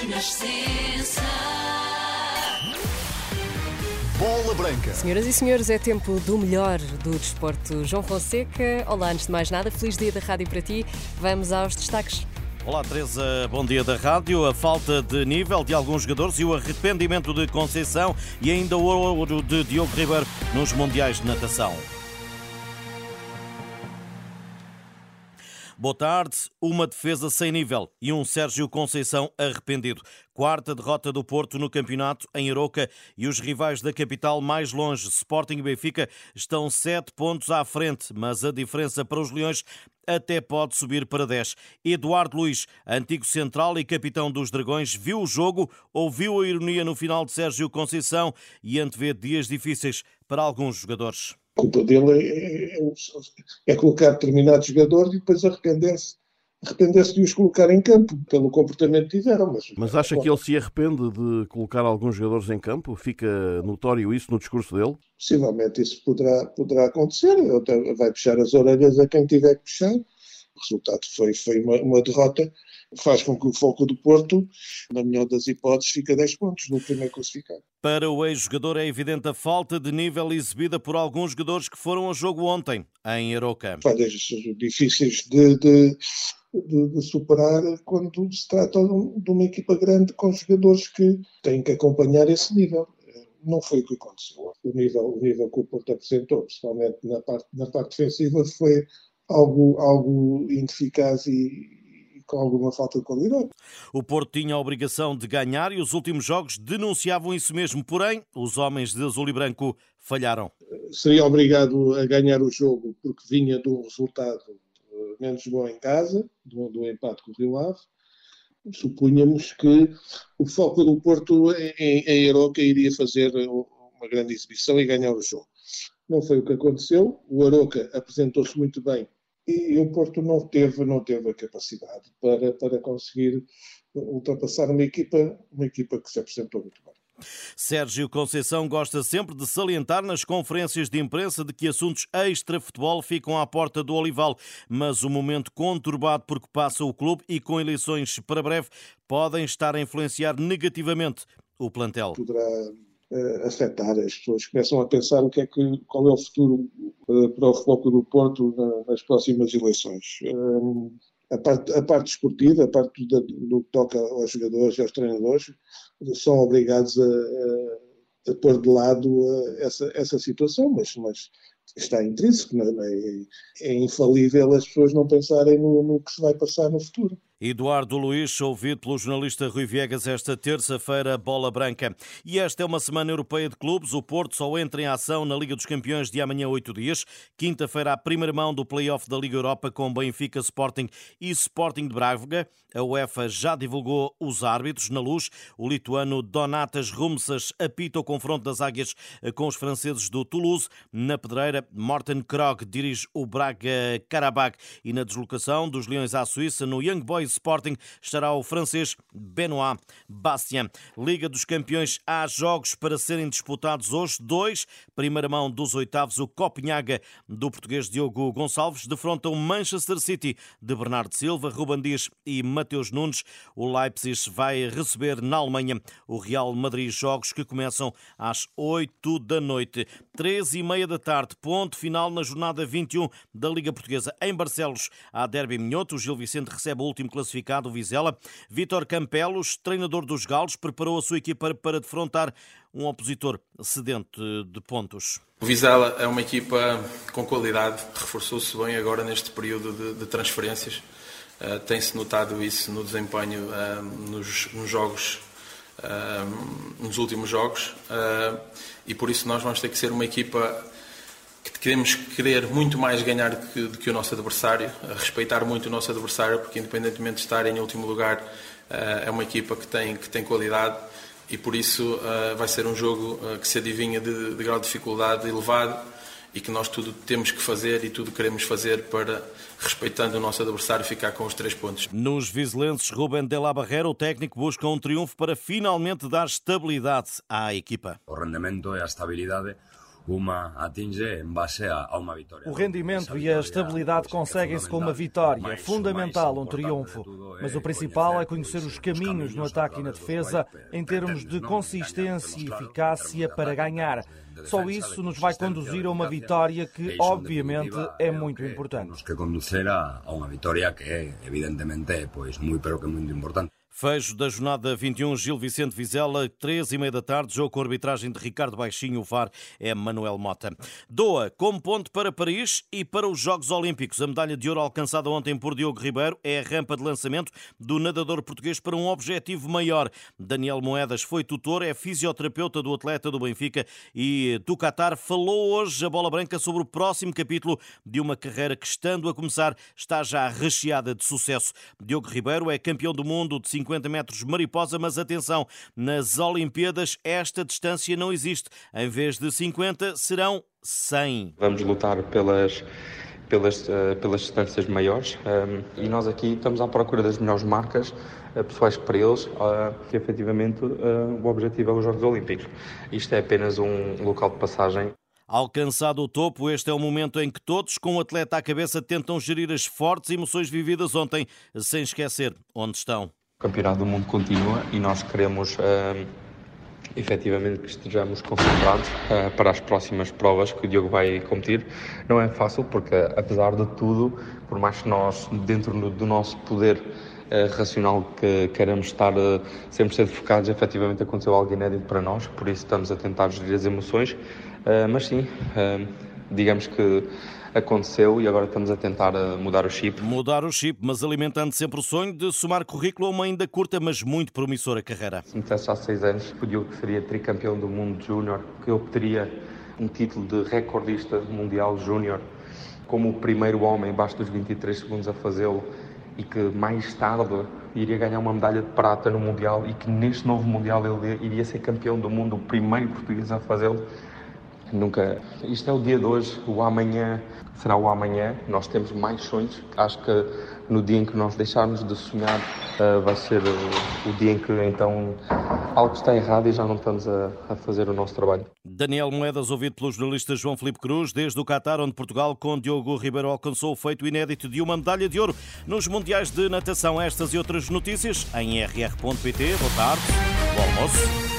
Renascença. Bola Branca. Senhoras e senhores, é tempo do melhor do desporto. João Fonseca, olá, antes de mais nada, feliz dia da rádio para ti. Vamos aos destaques. Olá Teresa, bom dia da rádio. A falta de nível de alguns jogadores e o arrependimento de Conceição e ainda o ouro de Diogo Ribeiro nos Mundiais de Natação. Boa tarde. Uma defesa sem nível e um Sérgio Conceição arrependido. Quarta derrota do Porto no campeonato em Aroca e os rivais da capital mais longe, Sporting e Benfica, estão sete pontos à frente, mas a diferença para os Leões até pode subir para 10. Eduardo Luiz, antigo central e capitão dos Dragões, viu o jogo, ouviu a ironia no final de Sérgio Conceição e antevê dias difíceis para alguns jogadores culpa dele é, é, é, colocar determinados jogadores e depois arrepender-se arrepender-se de os colocar em campo pelo comportamento que tiveram. Mas, mas acha que ele se arrepende de colocar alguns jogadores em campo? Fica notório isso no discurso dele? Possivelmente isso poderá, poderá acontecer. Vai puxar as orelhas a quem tiver que puxar. O resultado foi, foi uma, uma derrota faz com que o foco do Porto, na melhor das hipóteses, fique a 10 pontos no primeiro classificado. Para o ex-jogador é evidente a falta de nível exibida por alguns jogadores que foram ao jogo ontem, em Aroca. Falhas difíceis de, de, de, de, superar quando se trata de uma equipa grande com jogadores que têm que acompanhar esse nível não foi o que aconteceu. O nível, o nível que o Porto apresentou, principalmente na parte, na parte defensiva, foi algo, algo ineficaz e, com alguma falta de qualidade. O Porto tinha a obrigação de ganhar e os últimos jogos denunciavam isso mesmo, porém, os homens de azul e branco falharam. Seria obrigado a ganhar o jogo porque vinha de um resultado eh, menos bom em casa, do, do empate com o Rio Ave. Supunhamos que o foco do Porto em, em Aroca iria fazer uma grande exibição e ganhar o jogo. Não foi o que aconteceu. O Aroca apresentou-se muito bem e o Porto não teve, não teve a capacidade para, para conseguir ultrapassar uma equipa, uma equipa que se apresentou muito bem. Sérgio Conceição gosta sempre de salientar nas conferências de imprensa de que assuntos extra-futebol ficam à porta do Olival, mas o momento conturbado por que passa o clube e com eleições para breve podem estar a influenciar negativamente o plantel. Poderá uh, afetar as pessoas, começam a pensar o que é que, qual é o futuro para o Futebol do Porto na, nas próximas eleições. Um, a parte, a parte esportiva, a parte do, do, que toca aos jogadores e aos treinadores, são obrigados a, a, a pôr de lado essa, essa situação, mas, mas está intrínseco, é? é, é infalível as pessoas não pensarem no, no que se vai passar no futuro. Eduardo Luiz, ouvido pelo jornalista Rui Viegas esta terça-feira, bola branca. E esta é uma semana europeia de clubes. O Porto só entra em ação na Liga dos Campeões de amanhã, oito dias. Quinta-feira, a primeira mão do play-off da Liga Europa com Benfica, Sporting e Sporting de Braga. A UEFA já divulgou os árbitros. Na luz, o lituano Donatas Rumsas apita o confronto das águias com os franceses do Toulouse. Na pedreira, Morten Krog dirige o Braga Karabakh. E na deslocação dos Leões à Suíça, no Young Boys Sporting estará o francês Benoit Bastien. Liga dos Campeões, há jogos para serem disputados hoje. Dois, primeira mão dos oitavos, o Copenhaga do português Diogo Gonçalves, defronta o Manchester City de Bernardo Silva, Ruban Dias e Mateus Nunes. O Leipzig vai receber na Alemanha o Real Madrid, jogos que começam às 8 da noite. Três e meia da tarde, ponto final na jornada 21 da Liga Portuguesa. Em Barcelos, há derby minhoto. O Gil Vicente recebe o último classificado, o Vizela. Vítor Campelos, treinador dos Galos, preparou a sua equipa para defrontar um opositor sedente de pontos. O Vizela é uma equipa com qualidade, reforçou-se bem agora neste período de, de transferências. Uh, Tem-se notado isso no desempenho uh, nos, nos, jogos, uh, nos últimos jogos, e por isso nós vamos ter que ser uma equipa que queremos querer muito mais ganhar do que, do que, o nosso adversário, respeitar muito o nosso adversário, porque independentemente de estar em último lugar, eh, é uma equipa que tem, que tem qualidade e por isso eh, vai ser um jogo eh, que se adivinha de, de grau de dificuldade elevado e que nós tudo temos que fazer e tudo queremos fazer para, respeitando o nosso adversário, ficar com os três pontos. Nos vizelenses, Ruben de la Barrera, o técnico busca um triunfo para finalmente dar estabilidade à equipa. O rendimento e a estabilidade O rendimento e a estabilidade conseguem-se com uma vitória. É fundamental um triunfo. Mas o principal é conhecer os caminhos no ataque e na defesa em termos de consistência e eficácia para ganhar. Só isso nos vai conduzir a uma vitória que, obviamente, é muito importante. Nos que conduzir a uma vitória que é, evidentemente, pois, muito, muito importante. Fecho da jornada 21, Gil Vicente Vizela, 13 e meia da tarde, jogo com arbitragem de Ricardo Baixinho, o VAR é Manuel Mota. Doa, como ponto para Paris e para os Jogos Olímpicos. A medalha de ouro alcançada ontem por Diogo Ribeiro é a rampa de lançamento do nadador português para um objetivo maior. Daniel Moedas foi tutor, é fisioterapeuta do atleta do Benfica e do Qatar. Falou hoje a bola branca sobre o próximo capítulo de uma carreira que, estando a começar, está já recheada de sucesso. Diogo Ribeiro é campeão do mundo de 50 50 metros mariposa, mas atenção, nas Olimpíadas esta distância não existe. Em vez de 50, serão 100. Vamos lutar pelas pelas, uh, pelas distâncias maiores um, e nós aqui estamos à procura das melhores marcas uh, pessoais para eles uh, que efetivamente o objetivo é os Jogos Olímpicos. Isto é apenas um local de passagem. Alcançado o topo, este é o momento em que todos, com o atleta à cabeça, tentam gerir as fortes emoções vividas ontem, sem esquecer onde estão. O Campeonato do Mundo continua e nós queremos uh, efetivamente que estejamos concentrados uh, para as próximas provas que o Diogo vai competir. Não é fácil porque, apesar de tudo, por mais que nós, dentro do nosso poder uh, racional, que queremos estar uh, sempre ser focados, efetivamente aconteceu algo inédito para nós, por isso estamos a tentar gerir as emoções. mas sim, digamos que aconteceu e agora estamos a tentar eh, mudar o chip. Mudar o chip, mas alimentando sempre o sonho de somar currículo a uma ainda curta, mas muito promissora carreira. Se me dissesse há seis anos que o que seria tricampeão do mundo júnior, que eu obteria um título de recordista mundial júnior, como o primeiro homem, abaixo dos 23 segundos a fazê-lo, e que mais tarde iria ganhar uma medalha de prata no Mundial e que neste novo Mundial ele iria ser campeão do mundo, o primeiro português a fazê-lo. Nunca. Isto é o dia de hoje, o amanhã será o amanhã. Nós temos mais sonhos. Acho que no dia em que nós deixarmos de sonhar, uh, vai ser uh, o dia em que então algo está errado e já não estamos a, a, fazer o nosso trabalho. Daniel Moedas, ouvido pelo jornalista João Felipe Cruz, desde o Qatar, onde Portugal, com Diogo Ribeiro, alcançou o feito inédito de uma medalha de ouro nos Mundiais de Natação. Estas e outras notícias em rr.pt. Boa tarde, bom almoço.